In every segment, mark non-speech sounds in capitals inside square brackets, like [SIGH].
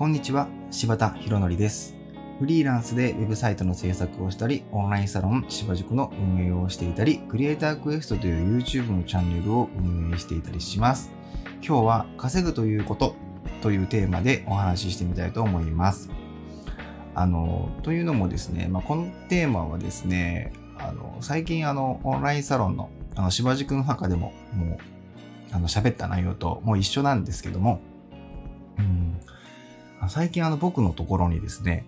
こんにちは、柴田博則です。フリーランスでウェブサイトの制作をしたり、オンラインサロン柴塾の運営をしていたり、クリエイタークエストという YouTube のチャンネルを運営していたりします。今日は稼ぐということというテーマでお話ししてみたいと思います。あの、というのもですね、まあ、このテーマはですね、あの、最近あの、オンラインサロンの、あの、柴塾の中でも、もう、あの、喋った内容ともう一緒なんですけども、うん、最近あの、僕のところにですね、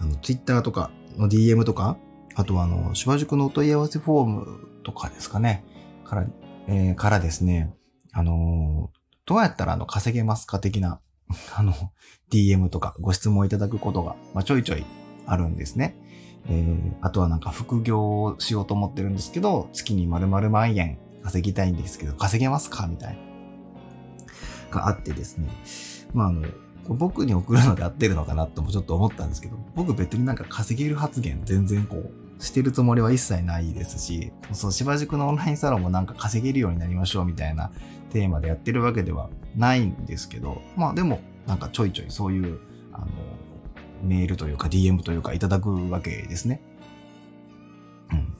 あの、Twitter とかの DM とか、あとはあの、柴塾のお問い合わせフォームとかですかね、から、えーからですね、あのーどうやったらあの、稼げますか的な、[LAUGHS] あの、DM とかご質問いただくことが、まあ、ちょいちょいあるんですね。えー、あとはなんか副業をしようと思ってるんですけど、月に丸々万円稼ぎたいんですけど、稼げますか？みたいな。があってですね。まああの、僕に送るので合ってるのかなともちょっと思ったんですけど、僕別になんか稼げる発言全然こう、してるつもりは一切ないですし、そう、芝塾のオンラインサロンもなんか稼げるようになりましょうみたいなテーマでやってるわけではないんですけど、まあでもなんかちょいちょいそういう、あの、メールというか DM というかいただくわけですね。うん。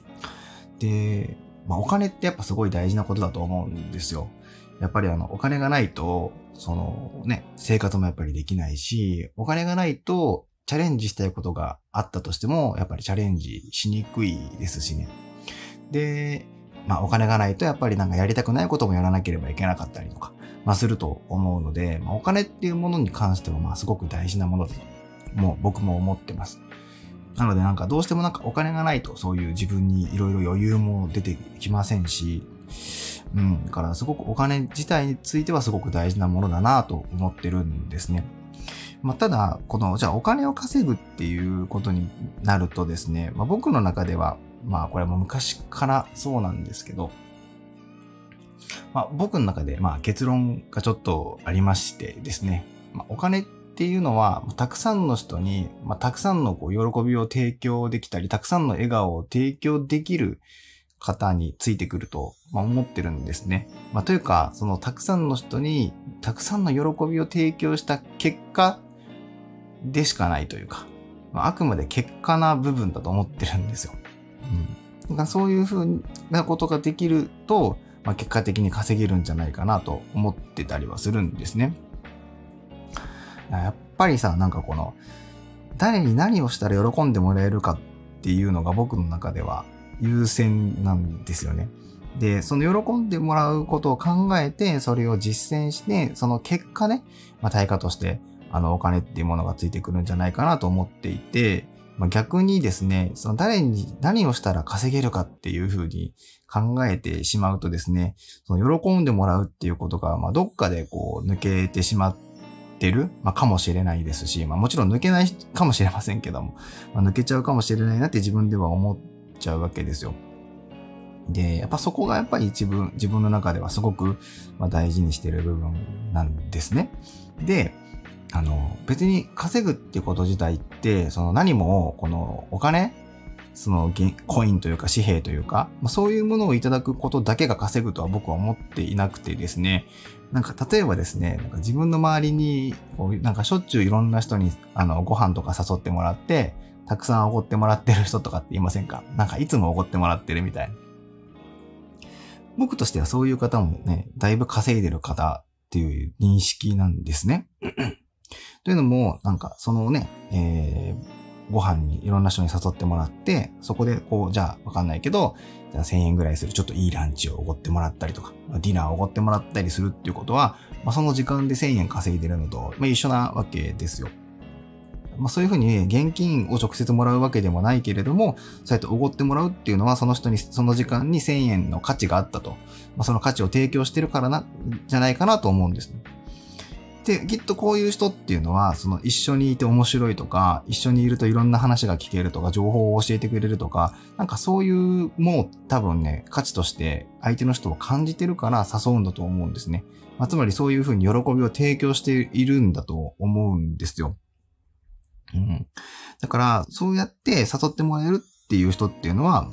で、まあお金ってやっぱすごい大事なことだと思うんですよ。やっぱりあの、お金がないと、そのね、生活もやっぱりできないし、お金がないと、チャレンジしたいことがあったとしても、やっぱりチャレンジしにくいですしね。で、まあお金がないとやっぱりなんかやりたくないこともやらなければいけなかったりとか、まあすると思うので、まあ、お金っていうものに関してはまあすごく大事なものだと、もう僕も思ってます。なのでなんかどうしてもなんかお金がないとそういう自分にいろいろ余裕も出てきませんし、うん。だからすごくお金自体についてはすごく大事なものだなと思ってるんですね。まあ、ただ、この、じゃあお金を稼ぐっていうことになるとですね、まあ、僕の中では、まあこれも昔からそうなんですけど、まあ僕の中でまあ結論がちょっとありましてですね、まあ、お金っていうのは、たくさんの人に、まあ、たくさんのこう喜びを提供できたり、たくさんの笑顔を提供できる方についてくると、まあ、思ってるんですね。まあ、というか、そのたくさんの人にたくさんの喜びを提供した結果でしかないというか、まあ、あくまで結果な部分だと思ってるんですよ。うん。だそういうふうなことができると、まあ、結果的に稼げるんじゃないかなと思ってたりはするんですね。やっぱりさ、なんかこの、誰に何をしたら喜んでもらえるかっていうのが僕の中では優先なんですよね。で、その喜んでもらうことを考えて、それを実践して、その結果ね、まあ、対価として、あの、お金っていうものがついてくるんじゃないかなと思っていて、まあ、逆にですね、その誰に何をしたら稼げるかっていうふうに考えてしまうとですね、その喜んでもらうっていうことが、まあ、どっかでこう抜けてしまってる、まあ、かもしれないですし、まあ、もちろん抜けないかもしれませんけども、まあ、抜けちゃうかもしれないなって自分では思っちゃうわけですよ。で、やっぱそこがやっぱり一分、自分の中ではすごくま大事にしてる部分なんですね。で、あの、別に稼ぐってこと自体って、その何も、このお金、そのコインというか紙幣というか、ま、そういうものをいただくことだけが稼ぐとは僕は思っていなくてですね、なんか例えばですね、なんか自分の周りに、こうなんかしょっちゅういろんな人にあのご飯とか誘ってもらって、たくさんおごってもらってる人とかっていませんか？なんかいつもおごってもらってるみたい。僕としてはそういう方もね、だいぶ稼いでる方っていう認識なんですね。[CLEARS THROAT] というのも、なんかそのね、えー、ご飯にいろんな人に誘ってもらって、そこでこう、じゃあわかんないけど、じゃあ1000円ぐらいするちょっといいランチをおごってもらったりとか、ディナーをおごってもらったりするっていうことは、まあ、その時間で1000円稼いでるのと、まあ、一緒なわけですよ。まあ、そういうふうに、現金を直接もらうわけでもないけれども、そうやっておごってもらうっていうのは、その人に、その時間に1000円の価値があったと。まあ、その価値を提供してるからな、じゃないかなと思うんです。で、きっとこういう人っていうのは、その一緒にいて面白いとか、一緒にいるといろんな話が聞けるとか、情報を教えてくれるとか、なんかそういうものを多分ね、価値として相手の人を感じてるから誘うんだと思うんですね。まあ、つまりそういうふうに喜びを提供しているんだと思うんですよ。うん。だから、そうやって誘ってもらえるっていう人っていうのは、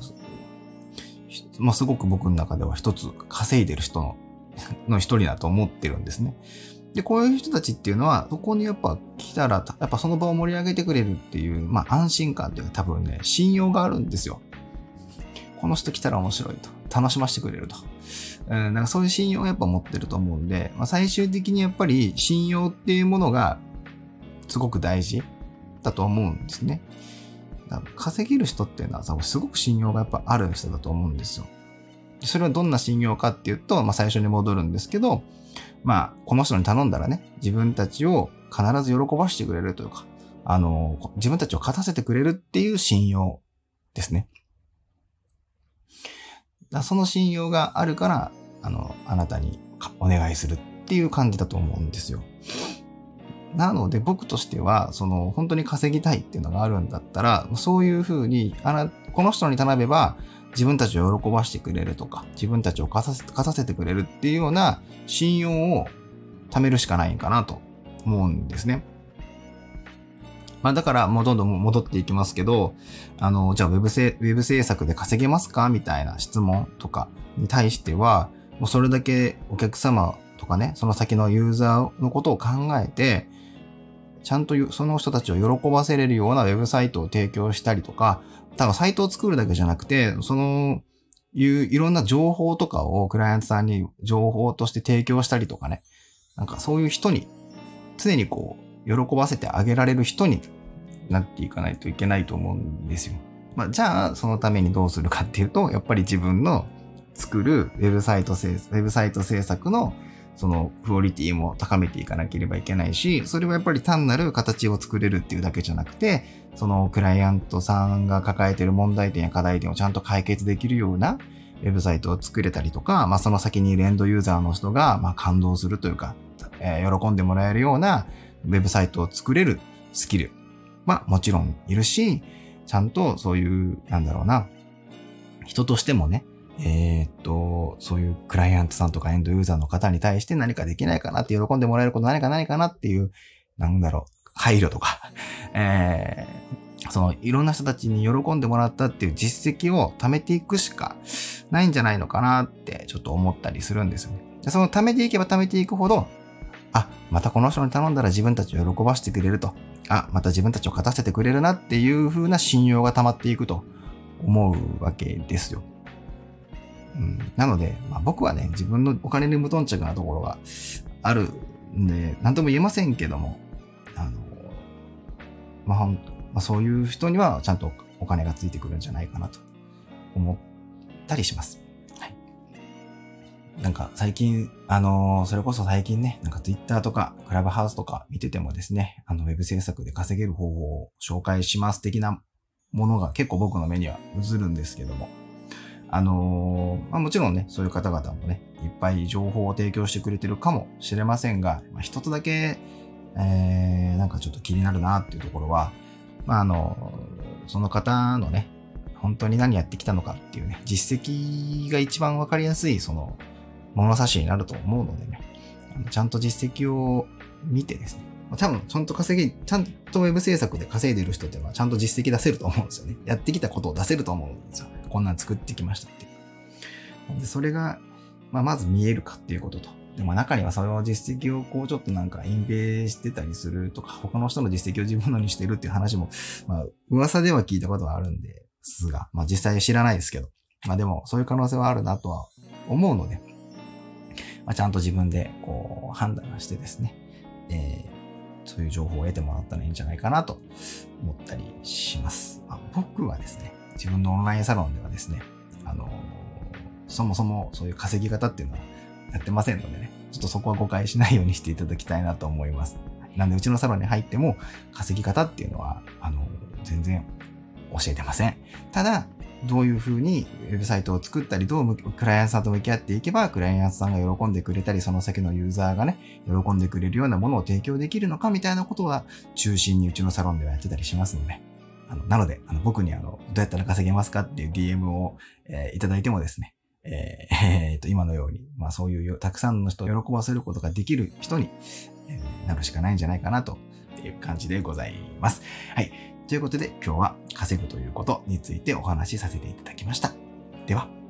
まあ、すごく僕の中では一つ稼いでる人の [LAUGHS] の一人だと思ってるんですね。で、こういう人たちっていうのは、そこにやっぱ来たら、やっぱその場を盛り上げてくれるっていう、まあ安心感っていうのは多分ね、信用があるんですよ。この人来たら面白いと。楽しませてくれると。うん、なんかそういう信用をやっぱ持ってると思うんで、まあ、最終的にやっぱり信用っていうものがすごく大事だと思うんですね。稼げる人っていうのはさ、すごく信用がやっぱある人だと思うんですよ。それはどんな信用かっていうと、まあ最初に戻るんですけど、まあ、この人に頼んだらね、自分たちを必ず喜ばしてくれるというか、あの、自分たちを勝たせてくれるっていう信用ですね。だその信用があるから、あの、あなたにお願いするっていう感じだと思うんですよ。なので僕としては、その本当に稼ぎたいっていうのがあるんだったら、そういうふうに、あの、この人に頼めば自分たちを喜ばしてくれるとか、自分たちを勝たせてくれるっていうような信用を貯めるしかないんかなと思うんですね。まあだからもうどんどん戻っていきますけど、あの、じゃあウェブ制ウェブ制作で稼げますか？みたいな質問とかに対しては、もうそれだけお客様とかね、その先のユーザーのことを考えて、ちゃんとその人たちを喜ばせれるようなウェブサイトを提供したりとか、多分サイトを作るだけじゃなくて、その、いういろんな情報とかをクライアントさんに情報として提供したりとかね。なんかそういう人に、常にこう、喜ばせてあげられる人になっていかないといけないと思うんですよ。まあ、じゃあ、そのためにどうするかっていうと、やっぱり自分の作るウェブサイト制、ウェブサイト制作のそのクオリティも高めていかなければいけないし、それはやっぱり単なる形を作れるっていうだけじゃなくて、そのクライアントさんが抱えている問題点や課題点をちゃんと解決できるようなウェブサイトを作れたりとか、まあその先にいるエンドユーザーの人がまあ感動するというか、えー、喜んでもらえるようなウェブサイトを作れるスキルはもちろんいるし、ちゃんとそういう、なんだろうな、人としてもね、えー、っと、そういうクライアントさんとかエンドユーザーの方に対して何かできないかなって喜んでもらえること何かないかなっていう、なんだろう、配慮とか、えー、そのいろんな人たちに喜んでもらったっていう実績を貯めていくしかないんじゃないのかなってちょっと思ったりするんですよね。その貯めていけば貯めていくほど、あ、またこの人に頼んだら自分たちを喜ばしてくれると。あ、また自分たちを勝たせてくれるなっていう風な信用が溜まっていくと思うわけですよ。うん、なので、まあ、僕はね、自分のお金に無頓着なところがあるんで、なんとも言えませんけども、あの、まあ、ほんまあ、そういう人にはちゃんとお金がついてくるんじゃないかなと思ったりします。はい。なんか最近、あのー、それこそ最近ね、なんか Twitter とかクラブハウスとか見ててもですね、あの、ウェブ制作で稼げる方法を紹介します的なものが結構僕の目には映るんですけども、あのー、まあ、もちろんね、そういう方々もね、いっぱい情報を提供してくれてるかもしれませんが、まあ、一つだけ、えー、なんかちょっと気になるなっていうところは、まあ、あの、その方のね、本当に何やってきたのかっていうね、実績が一番わかりやすい、その、物差しになると思うのでね、ちゃんと実績を見てですね、多分、ちゃんと稼ぎ、ちゃんとウェブ制作で稼いでる人っていうのはちゃんと実績出せると思うんですよね。やってきたことを出せると思うんですよ。こんなん作ってきましたっていう。で、それが、まあ、まず見えるかっていうことと。でも中にはその実績をこうちょっとなんか隠蔽してたりするとか、他の人の実績を自分のにしてるっていう話も、まあ、噂では聞いたことはあるんですが、まあ実際知らないですけど、まあでもそういう可能性はあるなとは思うので、まあ、ちゃんと自分でこう判断してですね、えー、そういう情報を得てもらったらいいんじゃないかなと思ったりします。まあ、僕はですね、自分のオンラインサロンでですね、あの、そもそもそういう稼ぎ方っていうのはやってませんのでね、ちょっとそこは誤解しないようにしていただきたいなと思います。なんで、うちのサロンに入っても稼ぎ方っていうのは、あの、全然教えてません。ただ、どういうふうにウェブサイトを作ったり、どうクライアントさんと向き合っていけば、クライアントさんが喜んでくれたり、その先のユーザーがね、喜んでくれるようなものを提供できるのかみたいなことは中心にうちのサロンではやってたりしますので、あの、なので、あの、僕にあの、どうやったら稼げますかっていう DM を、えー、いただいてもですね、えー、[LAUGHS] えー、と、今のように、まあそういうたくさんの人を喜ばせることができる人に、え、なるしかないんじゃないかなという感じでございます。はい。ということで今日は稼ぐということについてお話しさせていただきました。では。